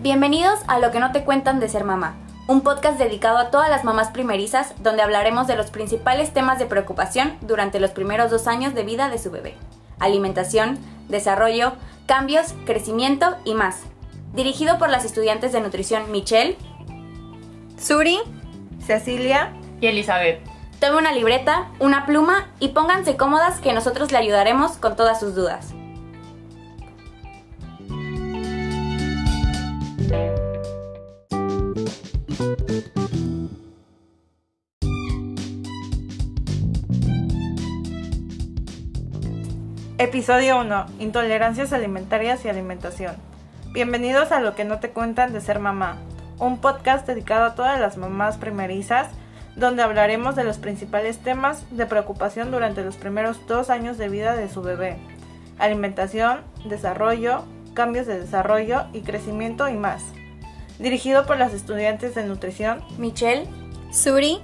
Bienvenidos a Lo que no te cuentan de ser mamá, un podcast dedicado a todas las mamás primerizas donde hablaremos de los principales temas de preocupación durante los primeros dos años de vida de su bebé. Alimentación, desarrollo, cambios, crecimiento y más. Dirigido por las estudiantes de nutrición Michelle, Suri, Cecilia y Elizabeth. Tome una libreta, una pluma y pónganse cómodas que nosotros le ayudaremos con todas sus dudas. Episodio 1. Intolerancias alimentarias y alimentación. Bienvenidos a Lo que no te cuentan de ser mamá, un podcast dedicado a todas las mamás primerizas, donde hablaremos de los principales temas de preocupación durante los primeros dos años de vida de su bebé. Alimentación, desarrollo, cambios de desarrollo y crecimiento y más. Dirigido por las estudiantes de nutrición Michelle, Suri,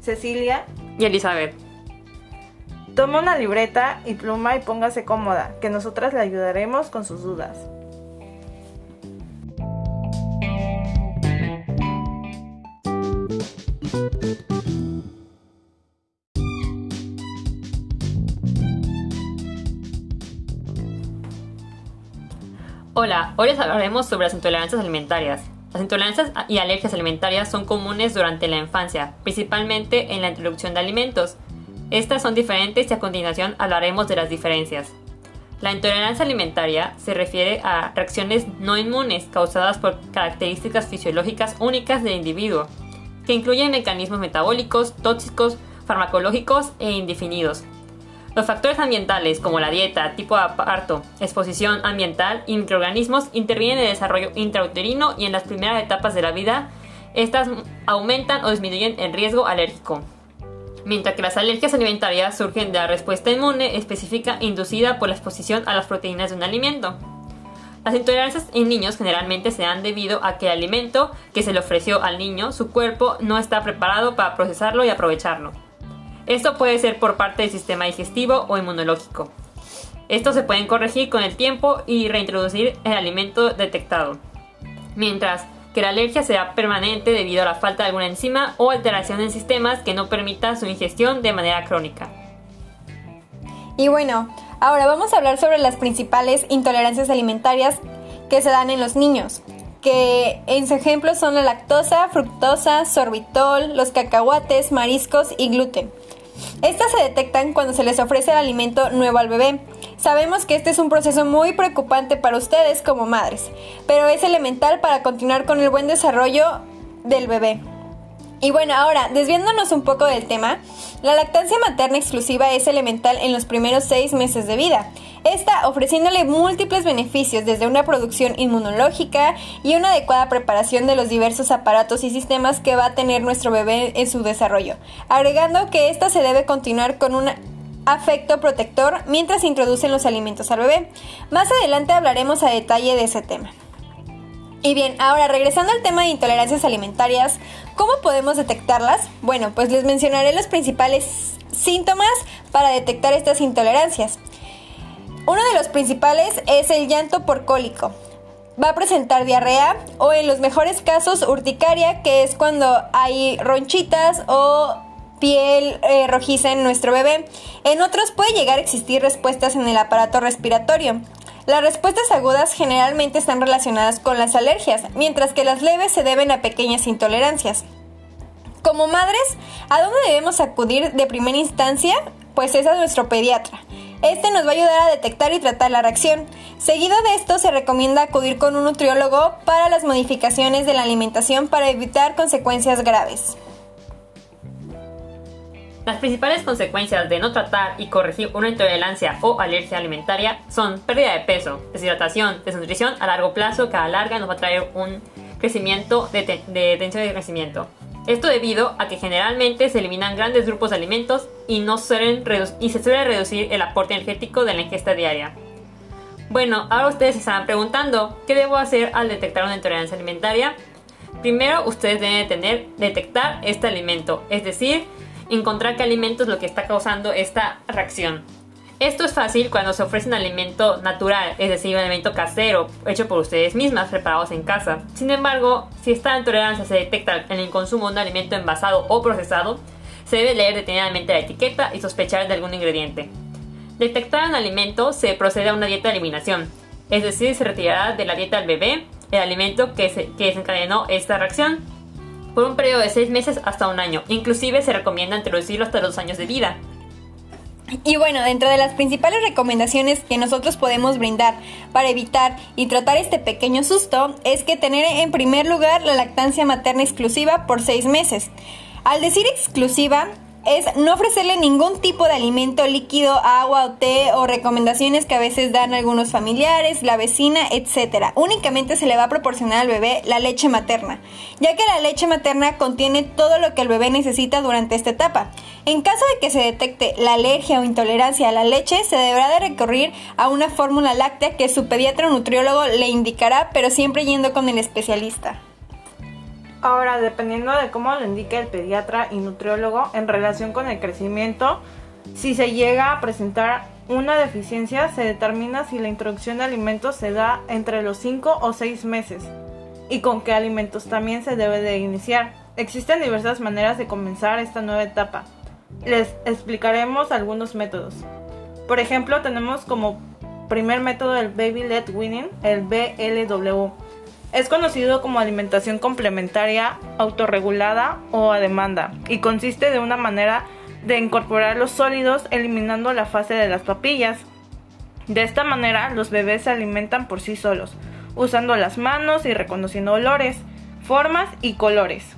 Cecilia y Elizabeth. Toma una libreta y pluma y póngase cómoda, que nosotras le ayudaremos con sus dudas. Hola, hoy les hablaremos sobre las intolerancias alimentarias. Las intolerancias y alergias alimentarias son comunes durante la infancia, principalmente en la introducción de alimentos. Estas son diferentes y a continuación hablaremos de las diferencias. La intolerancia alimentaria se refiere a reacciones no inmunes causadas por características fisiológicas únicas del individuo, que incluyen mecanismos metabólicos, tóxicos, farmacológicos e indefinidos. Los factores ambientales como la dieta, tipo de parto, exposición ambiental y microorganismos intervienen en el desarrollo intrauterino y en las primeras etapas de la vida. Estas aumentan o disminuyen el riesgo alérgico. Mientras que las alergias alimentarias surgen de la respuesta inmune específica inducida por la exposición a las proteínas de un alimento. Las intolerancias en niños generalmente se dan debido a que el alimento que se le ofreció al niño, su cuerpo no está preparado para procesarlo y aprovecharlo. Esto puede ser por parte del sistema digestivo o inmunológico. Estos se pueden corregir con el tiempo y reintroducir el alimento detectado. Mientras que la alergia será permanente debido a la falta de alguna enzima o alteración en sistemas que no permita su ingestión de manera crónica. Y bueno, ahora vamos a hablar sobre las principales intolerancias alimentarias que se dan en los niños, que en su ejemplo son la lactosa, fructosa, sorbitol, los cacahuates, mariscos y gluten. Estas se detectan cuando se les ofrece el alimento nuevo al bebé. Sabemos que este es un proceso muy preocupante para ustedes como madres, pero es elemental para continuar con el buen desarrollo del bebé. Y bueno, ahora, desviándonos un poco del tema, la lactancia materna exclusiva es elemental en los primeros seis meses de vida. Esta ofreciéndole múltiples beneficios desde una producción inmunológica y una adecuada preparación de los diversos aparatos y sistemas que va a tener nuestro bebé en su desarrollo, agregando que esta se debe continuar con un afecto protector mientras se introducen los alimentos al bebé. Más adelante hablaremos a detalle de ese tema. Y bien, ahora regresando al tema de intolerancias alimentarias, ¿cómo podemos detectarlas? Bueno, pues les mencionaré los principales síntomas para detectar estas intolerancias. Uno de los principales es el llanto por cólico. Va a presentar diarrea o en los mejores casos urticaria, que es cuando hay ronchitas o piel eh, rojiza en nuestro bebé. En otros puede llegar a existir respuestas en el aparato respiratorio. Las respuestas agudas generalmente están relacionadas con las alergias, mientras que las leves se deben a pequeñas intolerancias. Como madres, ¿a dónde debemos acudir de primera instancia? Pues es a nuestro pediatra. Este nos va a ayudar a detectar y tratar la reacción. Seguido de esto, se recomienda acudir con un nutriólogo para las modificaciones de la alimentación para evitar consecuencias graves. Las principales consecuencias de no tratar y corregir una intolerancia o alergia alimentaria son pérdida de peso, deshidratación, desnutrición a largo plazo que a la larga nos va a traer un crecimiento de, tensión de crecimiento. Esto debido a que generalmente se eliminan grandes grupos de alimentos y, no suelen y se suele reducir el aporte energético de la ingesta diaria. Bueno, ahora ustedes se estarán preguntando, ¿qué debo hacer al detectar una intolerancia alimentaria? Primero, ustedes deben detectar este alimento, es decir, encontrar qué alimento es lo que está causando esta reacción. Esto es fácil cuando se ofrece un alimento natural, es decir, un alimento casero, hecho por ustedes mismas, preparados en casa. Sin embargo, si esta intolerancia se detecta en el consumo de un alimento envasado o procesado, se debe leer detenidamente la etiqueta y sospechar de algún ingrediente. Detectar un alimento se procede a una dieta de eliminación, es decir, se retirará de la dieta del bebé el alimento que, se, que desencadenó esta reacción por un periodo de 6 meses hasta un año. Inclusive se recomienda introducirlo hasta los años de vida. Y bueno, dentro de las principales recomendaciones que nosotros podemos brindar para evitar y tratar este pequeño susto es que tener en primer lugar la lactancia materna exclusiva por seis meses. Al decir exclusiva, es no ofrecerle ningún tipo de alimento líquido, agua o té o recomendaciones que a veces dan algunos familiares, la vecina, etc. Únicamente se le va a proporcionar al bebé la leche materna, ya que la leche materna contiene todo lo que el bebé necesita durante esta etapa. En caso de que se detecte la alergia o intolerancia a la leche, se deberá de recurrir a una fórmula láctea que su pediatra o nutriólogo le indicará, pero siempre yendo con el especialista. Ahora, dependiendo de cómo lo indique el pediatra y nutriólogo en relación con el crecimiento, si se llega a presentar una deficiencia, se determina si la introducción de alimentos se da entre los 5 o 6 meses y con qué alimentos también se debe de iniciar. Existen diversas maneras de comenzar esta nueva etapa. Les explicaremos algunos métodos. Por ejemplo, tenemos como primer método el Baby Led Winning, el BLW es conocido como alimentación complementaria, autorregulada o a demanda y consiste de una manera de incorporar los sólidos eliminando la fase de las papillas. De esta manera los bebés se alimentan por sí solos, usando las manos y reconociendo olores, formas y colores.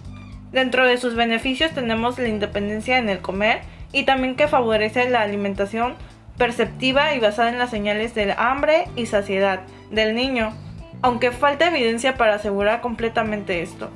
Dentro de sus beneficios tenemos la independencia en el comer y también que favorece la alimentación perceptiva y basada en las señales del hambre y saciedad del niño aunque falta evidencia para asegurar completamente esto.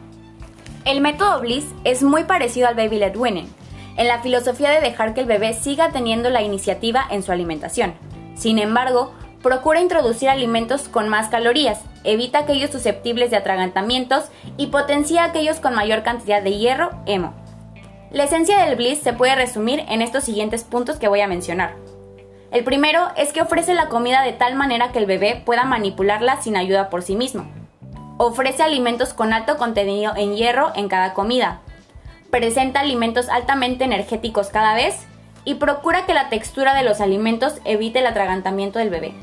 El método Bliss es muy parecido al Baby Led Winning, en la filosofía de dejar que el bebé siga teniendo la iniciativa en su alimentación. Sin embargo, procura introducir alimentos con más calorías, evita aquellos susceptibles de atragantamientos y potencia aquellos con mayor cantidad de hierro, hemo. La esencia del Bliss se puede resumir en estos siguientes puntos que voy a mencionar. El primero es que ofrece la comida de tal manera que el bebé pueda manipularla sin ayuda por sí mismo. Ofrece alimentos con alto contenido en hierro en cada comida. Presenta alimentos altamente energéticos cada vez y procura que la textura de los alimentos evite el atragantamiento del bebé.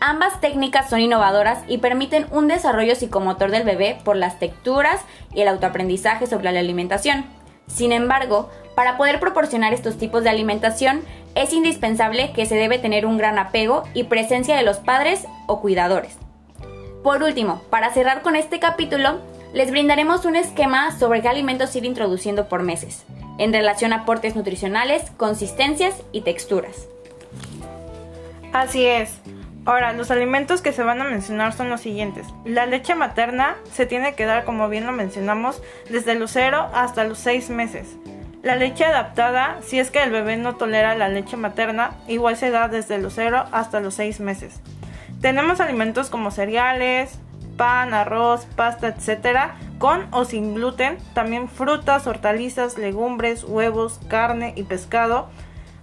Ambas técnicas son innovadoras y permiten un desarrollo psicomotor del bebé por las texturas y el autoaprendizaje sobre la alimentación. Sin embargo, para poder proporcionar estos tipos de alimentación es indispensable que se debe tener un gran apego y presencia de los padres o cuidadores. Por último, para cerrar con este capítulo, les brindaremos un esquema sobre qué alimentos ir introduciendo por meses, en relación a aportes nutricionales, consistencias y texturas. Así es. Ahora, los alimentos que se van a mencionar son los siguientes. La leche materna se tiene que dar, como bien lo mencionamos, desde los 0 hasta los 6 meses. La leche adaptada, si es que el bebé no tolera la leche materna, igual se da desde los 0 hasta los 6 meses. Tenemos alimentos como cereales, pan, arroz, pasta, etc. con o sin gluten, también frutas, hortalizas, legumbres, huevos, carne y pescado,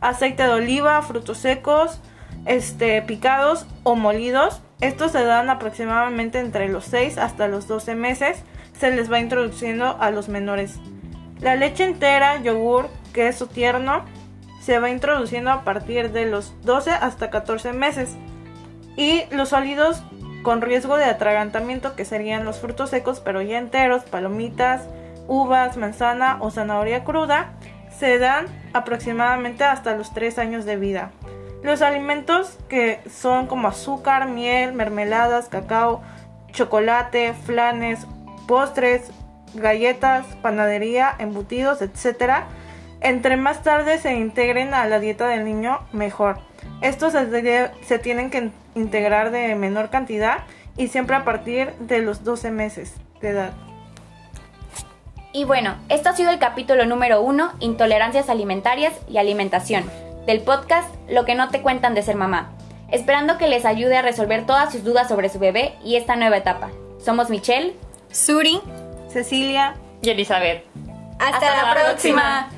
aceite de oliva, frutos secos, este, picados o molidos. Estos se dan aproximadamente entre los 6 hasta los 12 meses. Se les va introduciendo a los menores. La leche entera, yogur, queso tierno, se va introduciendo a partir de los 12 hasta 14 meses. Y los sólidos con riesgo de atragantamiento, que serían los frutos secos pero ya enteros, palomitas, uvas, manzana o zanahoria cruda, se dan aproximadamente hasta los 3 años de vida. Los alimentos que son como azúcar, miel, mermeladas, cacao, chocolate, flanes, postres, galletas, panadería, embutidos, etc. Entre más tarde se integren a la dieta del niño, mejor. Estos se, tienen que integrar de menor cantidad y siempre a partir de los 12 meses de edad. Y bueno, esto ha sido el capítulo número 1, Intolerancias alimentarias y alimentación, del podcast Lo que no te cuentan de ser mamá. Esperando que les ayude a resolver todas sus dudas sobre su bebé y esta nueva etapa. Somos Michelle, Suri Cecilia y Elizabeth. Hasta, la, próxima.